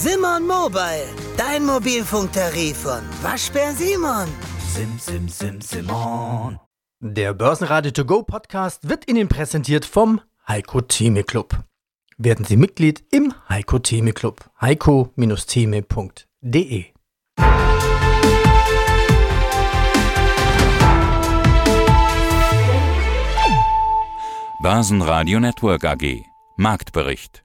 Simon Mobile, dein Mobilfunktarif von Waschbär Simon. Sim, sim, sim, Simon. Der Börsenradio To Go Podcast wird Ihnen präsentiert vom Heiko Theme Club. Werden Sie Mitglied im Heiko Theme Club. heiko-theme.de Börsenradio Network AG. Marktbericht.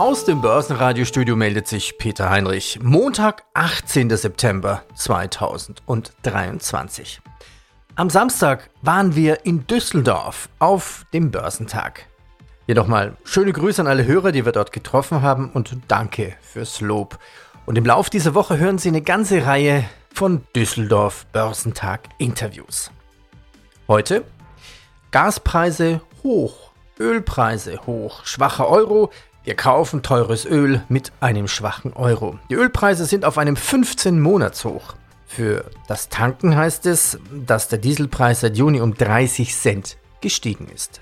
Aus dem Börsenradiostudio meldet sich Peter Heinrich. Montag, 18. September 2023. Am Samstag waren wir in Düsseldorf auf dem Börsentag. Hier nochmal schöne Grüße an alle Hörer, die wir dort getroffen haben und danke fürs Lob. Und im Lauf dieser Woche hören Sie eine ganze Reihe von Düsseldorf Börsentag Interviews. Heute Gaspreise hoch, Ölpreise hoch, schwacher Euro, wir kaufen teures Öl mit einem schwachen Euro. Die Ölpreise sind auf einem 15-Monats-Hoch. Für das Tanken heißt es, dass der Dieselpreis seit Juni um 30 Cent gestiegen ist.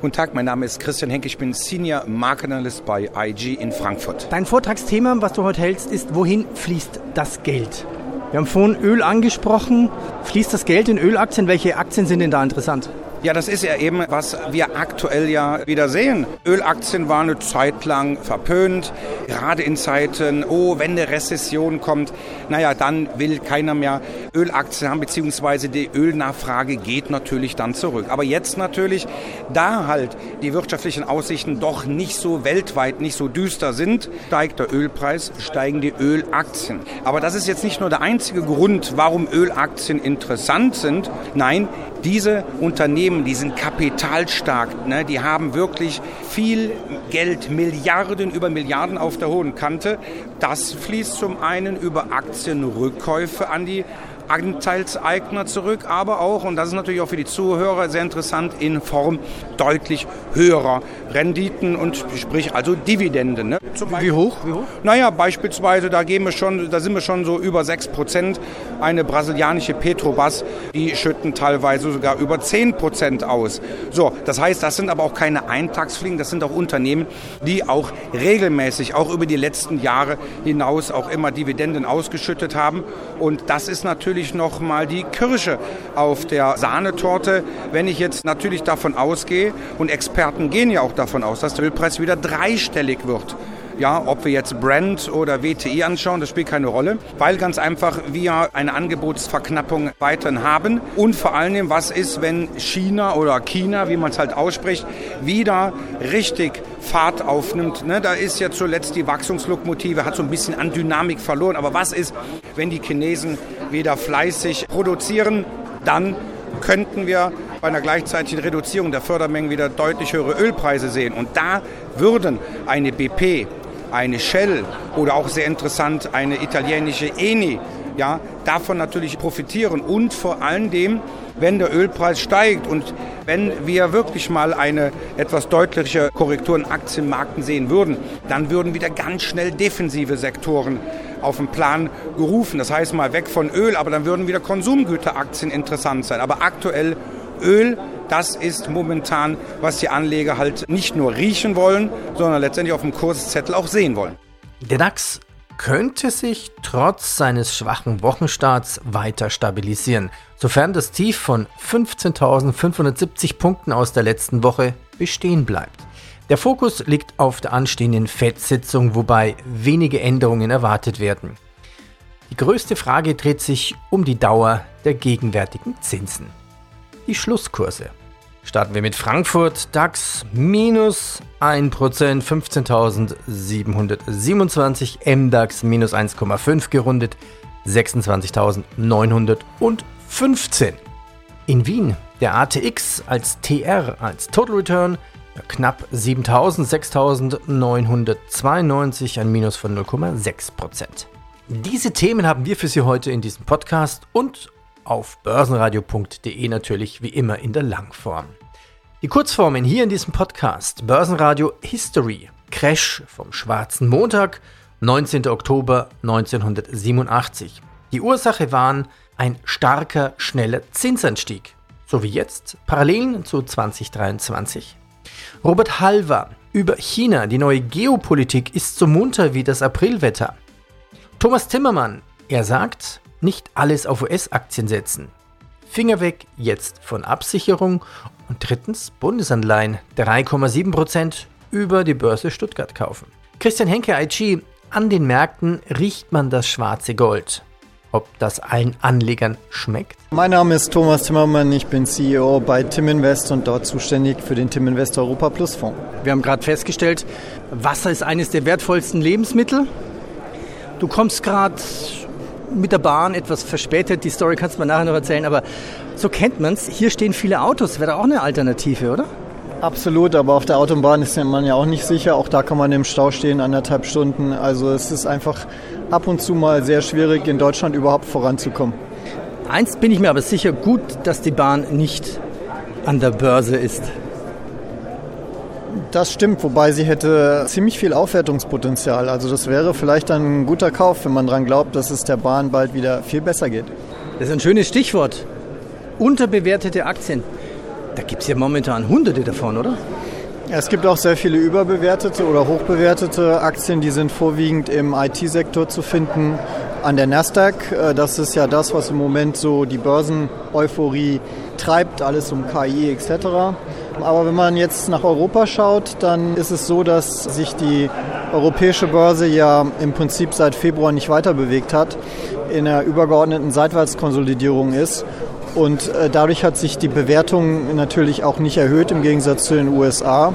Guten Tag, mein Name ist Christian Henke, ich bin Senior Market Analyst bei IG in Frankfurt. Dein Vortragsthema, was du heute hältst, ist, wohin fließt das Geld? Wir haben vorhin Öl angesprochen. Fließt das Geld in Ölaktien? Welche Aktien sind denn da interessant? Ja, das ist ja eben, was wir aktuell ja wieder sehen. Ölaktien waren eine Zeit lang verpönt, gerade in Zeiten, oh, wenn eine Rezession kommt, naja, dann will keiner mehr Ölaktien haben, beziehungsweise die Ölnachfrage geht natürlich dann zurück. Aber jetzt natürlich, da halt die wirtschaftlichen Aussichten doch nicht so weltweit, nicht so düster sind, steigt der Ölpreis, steigen die Ölaktien. Aber das ist jetzt nicht nur der einzige Grund, warum Ölaktien interessant sind. Nein, diese Unternehmen, die sind kapitalstark, ne? die haben wirklich viel Geld, Milliarden über Milliarden auf der hohen Kante. Das fließt zum einen über Aktienrückkäufe an die Anteilseigner zurück, aber auch, und das ist natürlich auch für die Zuhörer sehr interessant, in Form deutlich höherer Renditen und sprich also Dividenden. Ne? Wie hoch? Wie hoch? Naja, beispielsweise, da gehen wir schon, da sind wir schon so über 6 Prozent. Eine brasilianische Petrobras, die schütten teilweise sogar über 10 Prozent aus. So, das heißt, das sind aber auch keine Eintagsfliegen, das sind auch Unternehmen, die auch regelmäßig, auch über die letzten Jahre hinaus auch immer Dividenden ausgeschüttet haben. Und das ist natürlich nochmal die Kirsche auf der Sahnetorte, wenn ich jetzt natürlich davon ausgehe, und Experten gehen ja auch davon aus, dass der Ölpreis wieder dreistellig wird. Ja, ob wir jetzt Brand oder WTI anschauen, das spielt keine Rolle, weil ganz einfach wir eine Angebotsverknappung weiterhin haben. Und vor allem, was ist, wenn China oder China, wie man es halt ausspricht, wieder richtig Fahrt aufnimmt. Ne, da ist ja zuletzt die Wachstumslokomotive, hat so ein bisschen an Dynamik verloren. Aber was ist, wenn die Chinesen wieder fleißig produzieren? Dann könnten wir bei einer gleichzeitigen Reduzierung der Fördermengen wieder deutlich höhere Ölpreise sehen. Und da würden eine BP, eine Shell oder auch sehr interessant eine italienische Eni ja, davon natürlich profitieren und vor allen Dingen, wenn der Ölpreis steigt und wenn wir wirklich mal eine etwas deutliche Korrektur in Aktienmärkten sehen würden, dann würden wieder ganz schnell defensive Sektoren auf den Plan gerufen. Das heißt mal weg von Öl, aber dann würden wieder Konsumgüteraktien interessant sein. Aber aktuell Öl, das ist momentan, was die Anleger halt nicht nur riechen wollen, sondern letztendlich auf dem Kurszettel auch sehen wollen. Der DAX könnte sich trotz seines schwachen Wochenstarts weiter stabilisieren, sofern das Tief von 15.570 Punkten aus der letzten Woche bestehen bleibt. Der Fokus liegt auf der anstehenden FED-Sitzung, wobei wenige Änderungen erwartet werden. Die größte Frage dreht sich um die Dauer der gegenwärtigen Zinsen. Die Schlusskurse. Starten wir mit Frankfurt, DAX minus 1%, 15.727, MDAX minus 1,5 gerundet, 26.915. In Wien der ATX als TR, als Total Return, knapp 7.000, 6.992, ein Minus von 0,6%. Diese Themen haben wir für Sie heute in diesem Podcast und auf börsenradio.de natürlich wie immer in der Langform. Die Kurzformen hier in diesem Podcast: Börsenradio History, Crash vom schwarzen Montag, 19. Oktober 1987. Die Ursache waren ein starker, schneller Zinsanstieg, so wie jetzt, Parallelen zu 2023. Robert Halver, über China. Die neue Geopolitik ist so munter wie das Aprilwetter. Thomas Timmermann, er sagt, nicht alles auf US-Aktien setzen. Finger weg jetzt von Absicherung. Und drittens Bundesanleihen 3,7% über die Börse Stuttgart kaufen. Christian Henke, IG, an den Märkten riecht man das schwarze Gold. Ob das allen Anlegern schmeckt? Mein Name ist Thomas Timmermann, ich bin CEO bei Tim Invest und dort zuständig für den Tim Invest Europa Plus Fonds. Wir haben gerade festgestellt, Wasser ist eines der wertvollsten Lebensmittel. Du kommst gerade mit der Bahn etwas verspätet, die Story kannst du mir nachher noch erzählen, aber so kennt man es. Hier stehen viele Autos, wäre auch eine Alternative, oder? Absolut, aber auf der Autobahn ist man ja auch nicht sicher. Auch da kann man im Stau stehen, anderthalb Stunden. Also es ist einfach ab und zu mal sehr schwierig, in Deutschland überhaupt voranzukommen. Eins bin ich mir aber sicher, gut, dass die Bahn nicht an der Börse ist. Das stimmt, wobei sie hätte ziemlich viel Aufwertungspotenzial. Also das wäre vielleicht ein guter Kauf, wenn man daran glaubt, dass es der Bahn bald wieder viel besser geht. Das ist ein schönes Stichwort. Unterbewertete Aktien. Da gibt es ja momentan hunderte davon, oder? Es gibt auch sehr viele überbewertete oder hochbewertete Aktien, die sind vorwiegend im IT-Sektor zu finden. An der Nasdaq, äh, das ist ja das, was im Moment so die Börsen-Euphorie treibt, alles um KI etc. Aber wenn man jetzt nach Europa schaut, dann ist es so, dass sich die europäische Börse ja im Prinzip seit Februar nicht weiter bewegt hat, in einer übergeordneten Seitwärtskonsolidierung ist und äh, dadurch hat sich die Bewertung natürlich auch nicht erhöht im Gegensatz zu den USA.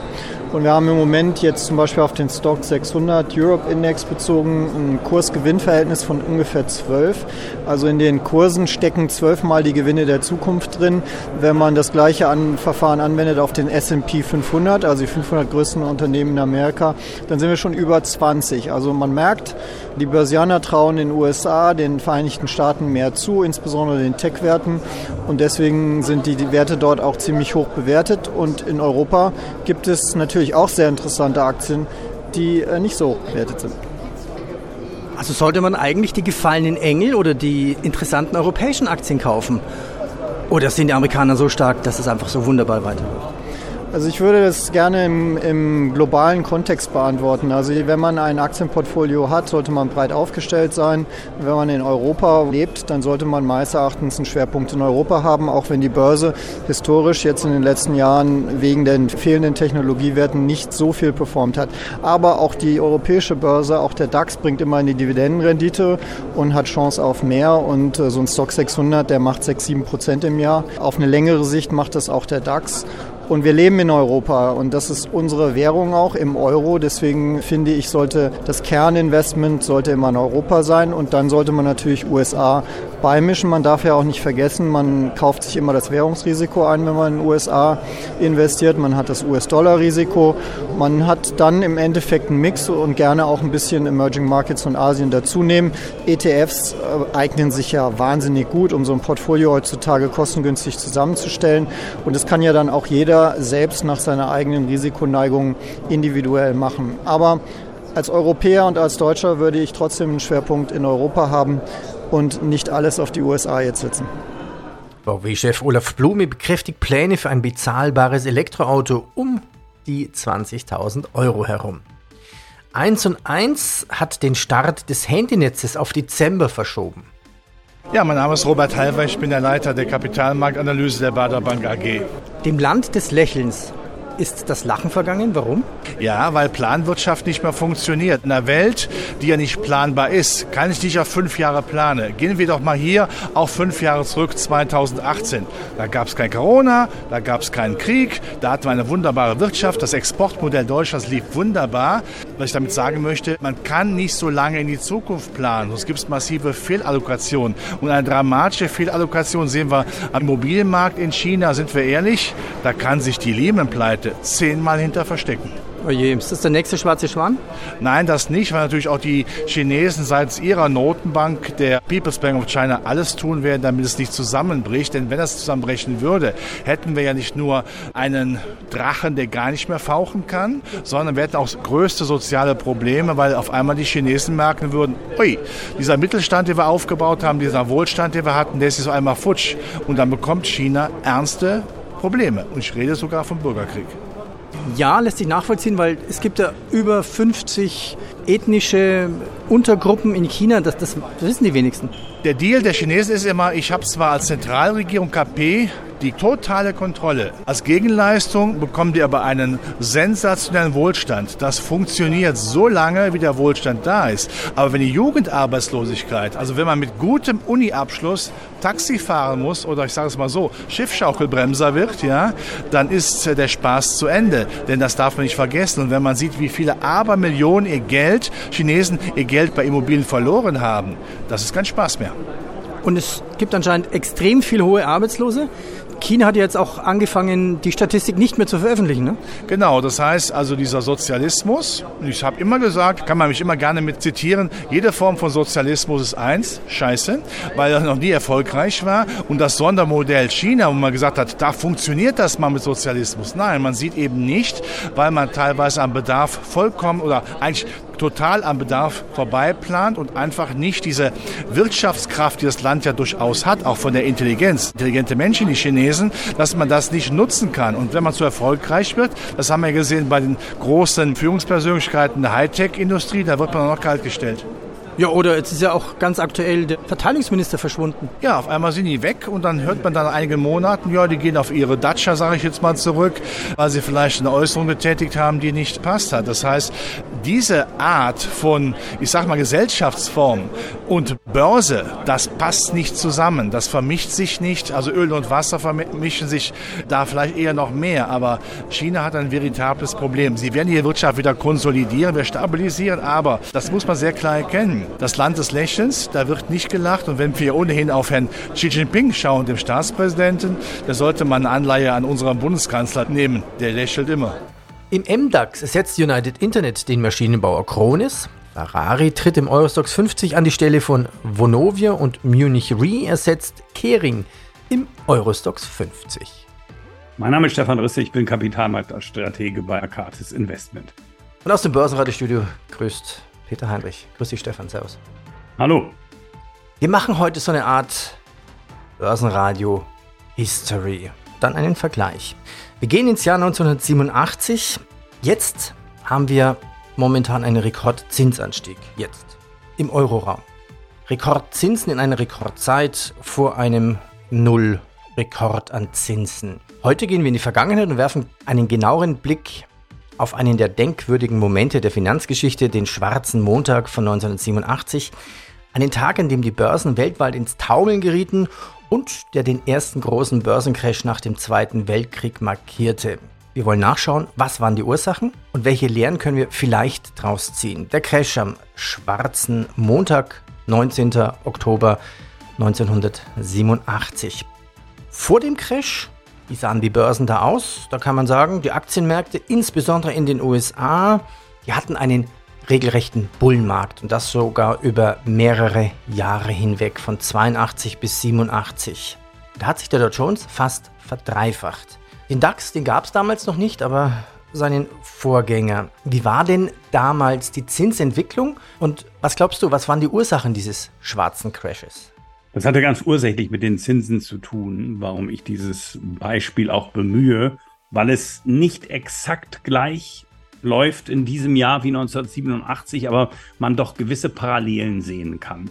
Und wir haben im Moment jetzt zum Beispiel auf den Stock 600 Europe Index bezogen ein Kursgewinnverhältnis von ungefähr 12. Also in den Kursen stecken zwölfmal die Gewinne der Zukunft drin. Wenn man das gleiche an Verfahren anwendet auf den S&P 500, also die 500 größten Unternehmen in Amerika, dann sind wir schon über 20. Also man merkt, die Börsianer trauen den USA, den Vereinigten Staaten mehr zu, insbesondere den Tech-Werten. Und deswegen sind die, Werte dort auch ziemlich hoch bewertet. Und in Europa gibt es natürlich auch sehr interessante Aktien, die äh, nicht so hoch bewertet sind. Also sollte man eigentlich die gefallenen Engel oder die interessanten europäischen Aktien kaufen? Oder sind die Amerikaner so stark, dass es einfach so wunderbar weiterläuft? Also ich würde das gerne im, im, globalen Kontext beantworten. Also wenn man ein Aktienportfolio hat, sollte man breit aufgestellt sein. Wenn man in Europa lebt, dann sollte man meines Erachtens einen Schwerpunkt in Europa haben, auch wenn die Börse historisch jetzt in den letzten Jahren wegen den fehlenden Technologiewerten nicht so viel performt hat. Aber auch die europäische Börse, auch der DAX bringt immer eine Dividendenrendite und hat Chance auf mehr. Und äh, so ein Stock 600, der macht 6, 7 Prozent im Jahr. Auf eine längere Sicht macht das auch der DAX. Und wir leben in Europa und das ist unsere Währung auch im Euro. Deswegen finde ich, sollte das Kerninvestment sollte immer in Europa sein und dann sollte man natürlich USA beimischen. Man darf ja auch nicht vergessen, man kauft sich immer das Währungsrisiko ein, wenn man in den USA investiert. Man hat das US-Dollar-Risiko. Man hat dann im Endeffekt einen Mix und gerne auch ein bisschen Emerging Markets und Asien dazu nehmen. ETFs äh, eignen sich ja wahnsinnig gut, um so ein Portfolio heutzutage kostengünstig zusammenzustellen. Und das kann ja dann auch jeder jeder selbst nach seiner eigenen Risikoneigung individuell machen. Aber als Europäer und als Deutscher würde ich trotzdem einen Schwerpunkt in Europa haben und nicht alles auf die USA jetzt setzen. VW-Chef Olaf Blume bekräftigt Pläne für ein bezahlbares Elektroauto um die 20.000 Euro herum. 1 und 1 hat den Start des Handynetzes auf Dezember verschoben. Ja, mein Name ist Robert Halver, ich bin der Leiter der Kapitalmarktanalyse der Bader Bank AG. Dem Land des Lächelns ist das Lachen vergangen? Warum? Ja, weil Planwirtschaft nicht mehr funktioniert. In einer Welt, die ja nicht planbar ist, kann ich nicht auf fünf Jahre planen. Gehen wir doch mal hier auf fünf Jahre zurück, 2018. Da gab es kein Corona, da gab es keinen Krieg, da hatten wir eine wunderbare Wirtschaft. Das Exportmodell Deutschlands lief wunderbar. Was ich damit sagen möchte, man kann nicht so lange in die Zukunft planen, sonst gibt es massive Fehlallokationen. Und eine dramatische Fehlallokation sehen wir am Immobilienmarkt in China, sind wir ehrlich, da kann sich die Lehman-Pleite Leute zehnmal hinter verstecken. Oje, ist das der nächste schwarze Schwan? Nein, das nicht, weil natürlich auch die Chinesen seitens ihrer Notenbank, der People's Bank of China, alles tun werden, damit es nicht zusammenbricht. Denn wenn das zusammenbrechen würde, hätten wir ja nicht nur einen Drachen, der gar nicht mehr fauchen kann, sondern wir hätten auch größte soziale Probleme, weil auf einmal die Chinesen merken würden, ui, dieser Mittelstand, den wir aufgebaut haben, dieser Wohlstand, den wir hatten, der ist jetzt auf einmal futsch. Und dann bekommt China ernste Probleme. Und ich rede sogar vom Bürgerkrieg. Ja, lässt sich nachvollziehen, weil es gibt ja über 50 ethnische Untergruppen in China. Das, das, wissen die wenigsten. Der Deal der Chinesen ist immer, ich habe zwar als Zentralregierung KP die totale Kontrolle. Als Gegenleistung bekommen die aber einen sensationellen Wohlstand. Das funktioniert so lange, wie der Wohlstand da ist. Aber wenn die Jugendarbeitslosigkeit, also wenn man mit gutem Uni-Abschluss Taxi fahren muss oder ich sage es mal so, Schiffschaukelbremser wird, ja, dann ist der Spaß zu Ende. Denn das darf man nicht vergessen. Und wenn man sieht, wie viele Abermillionen ihr Geld, Chinesen ihr Geld bei Immobilien verloren haben, das ist kein Spaß mehr. Und es gibt anscheinend extrem viel hohe Arbeitslose. China hat jetzt auch angefangen, die Statistik nicht mehr zu veröffentlichen. Ne? Genau, das heißt also dieser Sozialismus, ich habe immer gesagt, kann man mich immer gerne mit zitieren, jede Form von Sozialismus ist eins, scheiße, weil er noch nie erfolgreich war. Und das Sondermodell China, wo man gesagt hat, da funktioniert das mal mit Sozialismus. Nein, man sieht eben nicht, weil man teilweise am Bedarf vollkommen oder eigentlich total am Bedarf vorbeiplant und einfach nicht diese Wirtschaftskraft, die das Land ja durchaus hat, auch von der Intelligenz, intelligente Menschen, die Chinesen, dass man das nicht nutzen kann. Und wenn man zu erfolgreich wird, das haben wir gesehen bei den großen Führungspersönlichkeiten der Hightech-Industrie, da wird man noch kalt gestellt. Ja, oder jetzt ist ja auch ganz aktuell der Verteidigungsminister verschwunden. Ja, auf einmal sind die weg und dann hört man dann einige Monaten, ja, die gehen auf ihre Datscha, sage ich jetzt mal zurück, weil sie vielleicht eine Äußerung getätigt haben, die nicht passt hat. Das heißt, diese Art von, ich sag mal, Gesellschaftsform und Börse, das passt nicht zusammen. Das vermischt sich nicht. Also Öl und Wasser vermischen sich da vielleicht eher noch mehr. Aber China hat ein veritables Problem. Sie werden die Wirtschaft wieder konsolidieren, wir stabilisieren, aber das muss man sehr klar erkennen das Land des Lächelns, da wird nicht gelacht. Und wenn wir ohnehin auf Herrn Xi Jinping schauen, dem Staatspräsidenten, da sollte man eine Anleihe an unseren Bundeskanzler nehmen. Der lächelt immer. Im MDAX setzt United Internet den Maschinenbauer Kronis. Ferrari tritt im Eurostox 50 an die Stelle von Vonovia und Munich Re ersetzt Kering im Eurostox 50. Mein Name ist Stefan Risse, ich bin Kapitalmarktstratege bei Akatis Investment. Und aus dem Börsenradiostudio grüßt Peter Heinrich. Grüß dich, Stefan. Servus. Hallo. Wir machen heute so eine Art Börsenradio History. Dann einen Vergleich. Wir gehen ins Jahr 1987. Jetzt haben wir momentan einen Rekordzinsanstieg. Jetzt. Im Euroraum. Rekordzinsen in einer Rekordzeit vor einem Null-Rekord an Zinsen. Heute gehen wir in die Vergangenheit und werfen einen genaueren Blick auf einen der denkwürdigen Momente der Finanzgeschichte, den schwarzen Montag von 1987, einen Tag, an dem die Börsen weltweit ins Taumeln gerieten und der den ersten großen Börsencrash nach dem Zweiten Weltkrieg markierte. Wir wollen nachschauen, was waren die Ursachen und welche Lehren können wir vielleicht daraus ziehen. Der Crash am schwarzen Montag, 19. Oktober 1987. Vor dem Crash wie sahen die Börsen da aus? Da kann man sagen, die Aktienmärkte, insbesondere in den USA, die hatten einen regelrechten Bullenmarkt und das sogar über mehrere Jahre hinweg, von 82 bis 87. Da hat sich der Dow Jones fast verdreifacht. Den DAX, den gab es damals noch nicht, aber seinen Vorgänger. Wie war denn damals die Zinsentwicklung und was glaubst du, was waren die Ursachen dieses schwarzen Crashes? Das hatte ganz ursächlich mit den Zinsen zu tun, warum ich dieses Beispiel auch bemühe, weil es nicht exakt gleich läuft in diesem Jahr wie 1987, aber man doch gewisse Parallelen sehen kann.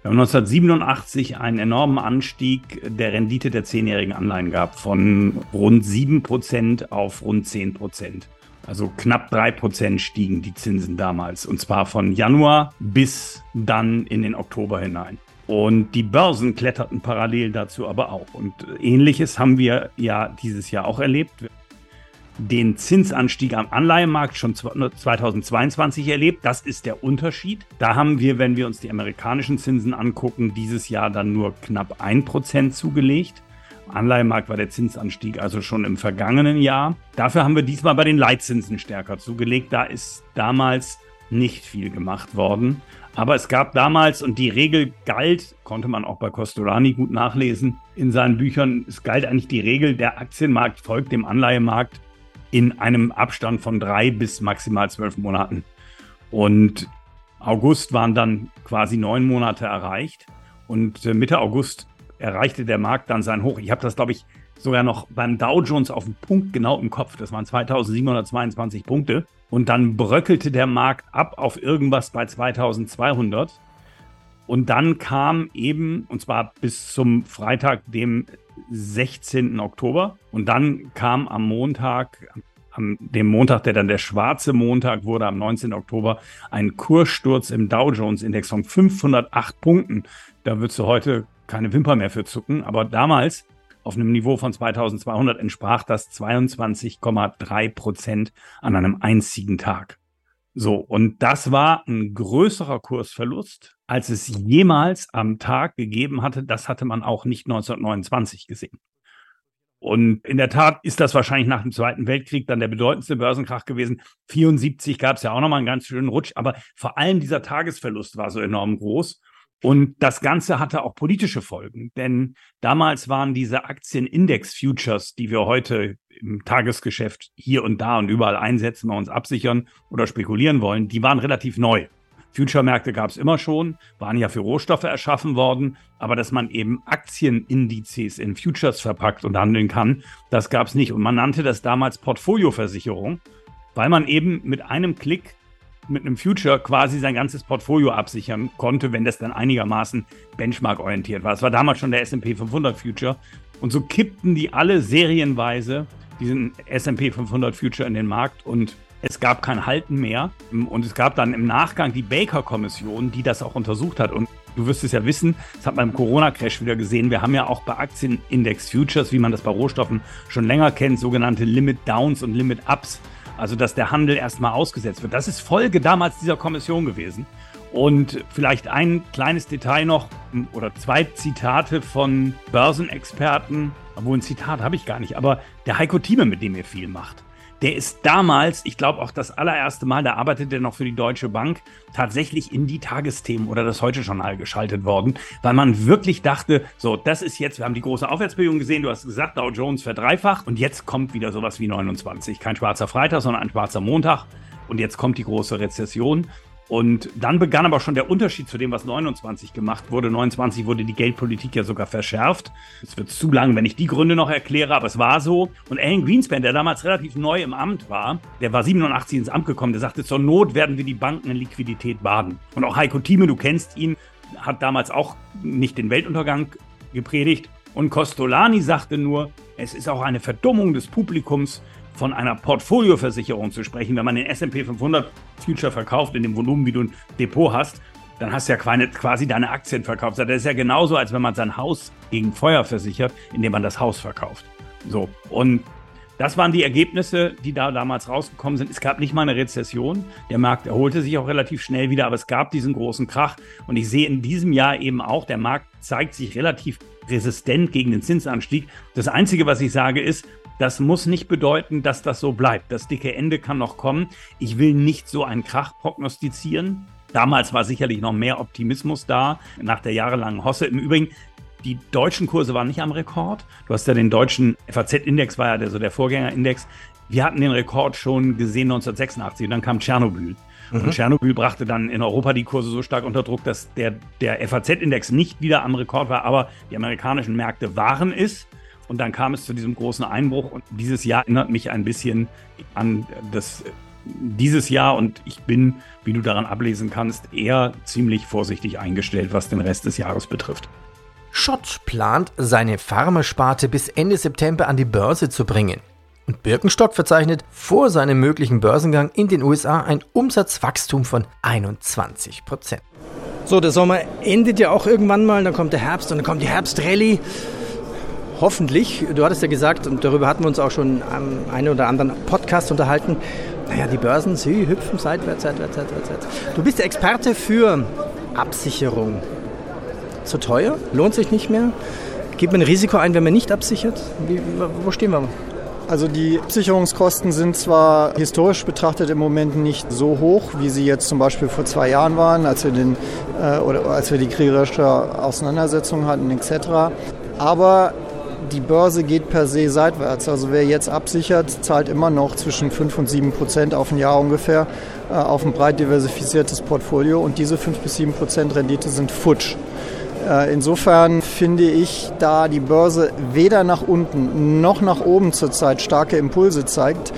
Wir haben 1987 einen enormen Anstieg der Rendite der zehnjährigen Anleihen gehabt, von rund 7% auf rund 10%. Also knapp 3% stiegen die Zinsen damals, und zwar von Januar bis dann in den Oktober hinein. Und die Börsen kletterten parallel dazu aber auch. Und ähnliches haben wir ja dieses Jahr auch erlebt. Den Zinsanstieg am Anleihenmarkt schon 2022 erlebt. Das ist der Unterschied. Da haben wir, wenn wir uns die amerikanischen Zinsen angucken, dieses Jahr dann nur knapp 1% zugelegt. Am Anleihenmarkt war der Zinsanstieg also schon im vergangenen Jahr. Dafür haben wir diesmal bei den Leitzinsen stärker zugelegt. Da ist damals nicht viel gemacht worden. Aber es gab damals, und die Regel galt, konnte man auch bei Costolani gut nachlesen in seinen Büchern, es galt eigentlich die Regel, der Aktienmarkt folgt dem Anleihemarkt in einem Abstand von drei bis maximal zwölf Monaten. Und August waren dann quasi neun Monate erreicht. Und äh, Mitte August erreichte der Markt dann sein Hoch. Ich habe das, glaube ich, sogar noch beim Dow Jones auf den Punkt genau im Kopf. Das waren 2722 Punkte. Und dann bröckelte der Markt ab auf irgendwas bei 2200. Und dann kam eben, und zwar bis zum Freitag, dem 16. Oktober. Und dann kam am Montag, am dem Montag, der dann der schwarze Montag wurde, am 19. Oktober, ein Kurssturz im Dow Jones Index von 508 Punkten. Da würdest du heute keine Wimper mehr für zucken. Aber damals auf einem Niveau von 2200 entsprach das 22,3 Prozent an einem einzigen Tag. So, und das war ein größerer Kursverlust, als es jemals am Tag gegeben hatte. Das hatte man auch nicht 1929 gesehen. Und in der Tat ist das wahrscheinlich nach dem Zweiten Weltkrieg dann der bedeutendste Börsenkrach gewesen. 74 gab es ja auch nochmal einen ganz schönen Rutsch, aber vor allem dieser Tagesverlust war so enorm groß. Und das Ganze hatte auch politische Folgen, denn damals waren diese Aktienindex-Futures, die wir heute im Tagesgeschäft hier und da und überall einsetzen, wir uns absichern oder spekulieren wollen, die waren relativ neu. Future-Märkte gab es immer schon, waren ja für Rohstoffe erschaffen worden, aber dass man eben Aktienindizes in Futures verpackt und handeln kann, das gab es nicht. Und man nannte das damals Portfolioversicherung, weil man eben mit einem Klick mit einem Future quasi sein ganzes Portfolio absichern konnte, wenn das dann einigermaßen benchmark-orientiert war. Es war damals schon der S&P 500 Future und so kippten die alle serienweise diesen S&P 500 Future in den Markt und es gab kein Halten mehr und es gab dann im Nachgang die Baker-Kommission, die das auch untersucht hat und Du wirst es ja wissen, das hat man im Corona-Crash wieder gesehen. Wir haben ja auch bei Aktienindex-Futures, wie man das bei Rohstoffen schon länger kennt, sogenannte Limit-Downs und Limit-Ups. Also, dass der Handel erstmal ausgesetzt wird. Das ist Folge damals dieser Kommission gewesen. Und vielleicht ein kleines Detail noch oder zwei Zitate von Börsenexperten. Obwohl ein Zitat habe ich gar nicht, aber der Heiko Thieme, mit dem ihr viel macht der ist damals, ich glaube auch das allererste Mal, da arbeitet er noch für die Deutsche Bank, tatsächlich in die Tagesthemen oder das Heute-Journal geschaltet worden, weil man wirklich dachte, so, das ist jetzt, wir haben die große Aufwärtsbewegung gesehen, du hast gesagt, Dow Jones verdreifacht und jetzt kommt wieder sowas wie 29. Kein schwarzer Freitag, sondern ein schwarzer Montag und jetzt kommt die große Rezession. Und dann begann aber schon der Unterschied zu dem, was 29 gemacht wurde. 29 wurde die Geldpolitik ja sogar verschärft. Es wird zu lang, wenn ich die Gründe noch erkläre, aber es war so. Und Alan Greenspan, der damals relativ neu im Amt war, der war 87 ins Amt gekommen, der sagte, zur Not werden wir die Banken in Liquidität baden. Und auch Heiko Thieme, du kennst ihn, hat damals auch nicht den Weltuntergang gepredigt. Und Costolani sagte nur, es ist auch eine Verdummung des Publikums, von einer Portfolioversicherung zu sprechen, wenn man den S&P 500 Future verkauft in dem Volumen, wie du ein Depot hast, dann hast du ja quasi deine Aktien verkauft. Das ist ja genauso, als wenn man sein Haus gegen Feuer versichert, indem man das Haus verkauft. So. Und das waren die Ergebnisse, die da damals rausgekommen sind. Es gab nicht mal eine Rezession. Der Markt erholte sich auch relativ schnell wieder, aber es gab diesen großen Krach. Und ich sehe in diesem Jahr eben auch, der Markt zeigt sich relativ resistent gegen den Zinsanstieg. Das Einzige, was ich sage, ist, das muss nicht bedeuten, dass das so bleibt. Das dicke Ende kann noch kommen. Ich will nicht so einen Krach prognostizieren. Damals war sicherlich noch mehr Optimismus da, nach der jahrelangen Hosse. Im Übrigen, die deutschen Kurse waren nicht am Rekord. Du hast ja den deutschen FAZ-Index, war ja der, so der Vorgängerindex. Wir hatten den Rekord schon gesehen 1986 und dann kam Tschernobyl. Mhm. Und Tschernobyl brachte dann in Europa die Kurse so stark unter Druck, dass der, der FAZ-Index nicht wieder am Rekord war, aber die amerikanischen Märkte waren es. Und dann kam es zu diesem großen Einbruch. Und dieses Jahr erinnert mich ein bisschen an das dieses Jahr und ich bin, wie du daran ablesen kannst, eher ziemlich vorsichtig eingestellt, was den Rest des Jahres betrifft. Schott plant, seine Pharmasparte bis Ende September an die Börse zu bringen. Und Birkenstock verzeichnet vor seinem möglichen Börsengang in den USA ein Umsatzwachstum von 21 Prozent. So, der Sommer endet ja auch irgendwann mal, dann kommt der Herbst und dann kommt die Herbstrallye hoffentlich, du hattest ja gesagt, und darüber hatten wir uns auch schon am einen oder anderen Podcast unterhalten, naja, die Börsen, sie hüpfen seitwärts, seitwärts, seitwärts, seitwärts. Du bist der Experte für Absicherung. Zu teuer? Lohnt sich nicht mehr? Geht man ein Risiko ein, wenn man nicht absichert? Wie, wo stehen wir? Also die Absicherungskosten sind zwar historisch betrachtet im Moment nicht so hoch, wie sie jetzt zum Beispiel vor zwei Jahren waren, als wir, den, äh, oder als wir die kriegerische Auseinandersetzung hatten etc. Aber die Börse geht per se seitwärts. Also wer jetzt absichert, zahlt immer noch zwischen 5 und 7 Prozent auf ein Jahr ungefähr äh, auf ein breit diversifiziertes Portfolio und diese 5 bis 7 Prozent Rendite sind futsch. Äh, insofern finde ich, da die Börse weder nach unten noch nach oben zurzeit starke Impulse zeigt,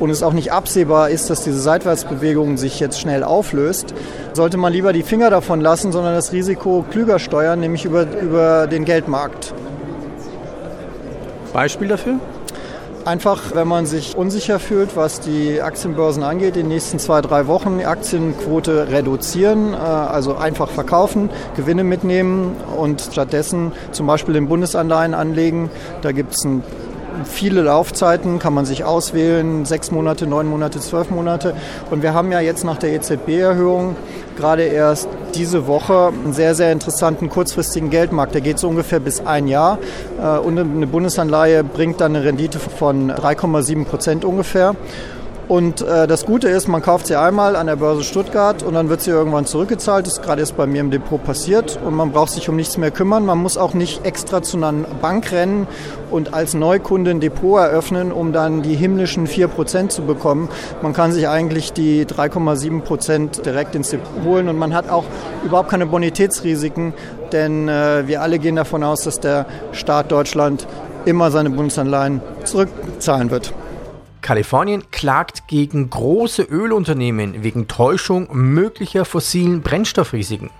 und es auch nicht absehbar ist, dass diese Seitwärtsbewegung sich jetzt schnell auflöst, sollte man lieber die Finger davon lassen, sondern das Risiko klüger steuern, nämlich über, über den Geldmarkt. Beispiel dafür? Einfach, wenn man sich unsicher fühlt, was die Aktienbörsen angeht, in den nächsten zwei, drei Wochen die Aktienquote reduzieren, äh, also einfach verkaufen, Gewinne mitnehmen und stattdessen zum Beispiel in Bundesanleihen anlegen. Da gibt es viele Laufzeiten, kann man sich auswählen, sechs Monate, neun Monate, zwölf Monate. Und wir haben ja jetzt nach der EZB-Erhöhung gerade erst diese Woche einen sehr, sehr interessanten kurzfristigen Geldmarkt. Der geht so ungefähr bis ein Jahr. Äh, und eine Bundesanleihe bringt dann eine Rendite von 3,7 Prozent ungefähr. Und äh, das Gute ist, man kauft sie einmal an der Börse Stuttgart und dann wird sie irgendwann zurückgezahlt. Das ist gerade erst bei mir im Depot passiert und man braucht sich um nichts mehr kümmern. Man muss auch nicht extra zu einer Bank rennen und als Neukunde ein Depot eröffnen, um dann die himmlischen 4% zu bekommen. Man kann sich eigentlich die 3,7% direkt ins Depot holen und man hat auch überhaupt keine Bonitätsrisiken, denn äh, wir alle gehen davon aus, dass der Staat Deutschland immer seine Bundesanleihen zurückzahlen wird. Kalifornien klagt gegen große Ölunternehmen wegen Täuschung möglicher fossilen Brennstoffrisiken.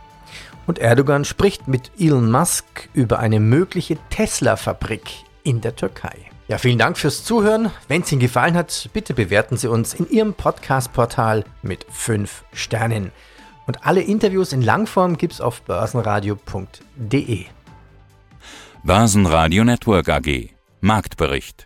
Und Erdogan spricht mit Elon Musk über eine mögliche Tesla-Fabrik in der Türkei. Ja, vielen Dank fürs Zuhören. Wenn es Ihnen gefallen hat, bitte bewerten Sie uns in Ihrem Podcast-Portal mit 5 Sternen. Und alle Interviews in Langform gibt's auf börsenradio.de. Börsenradio Network AG. Marktbericht.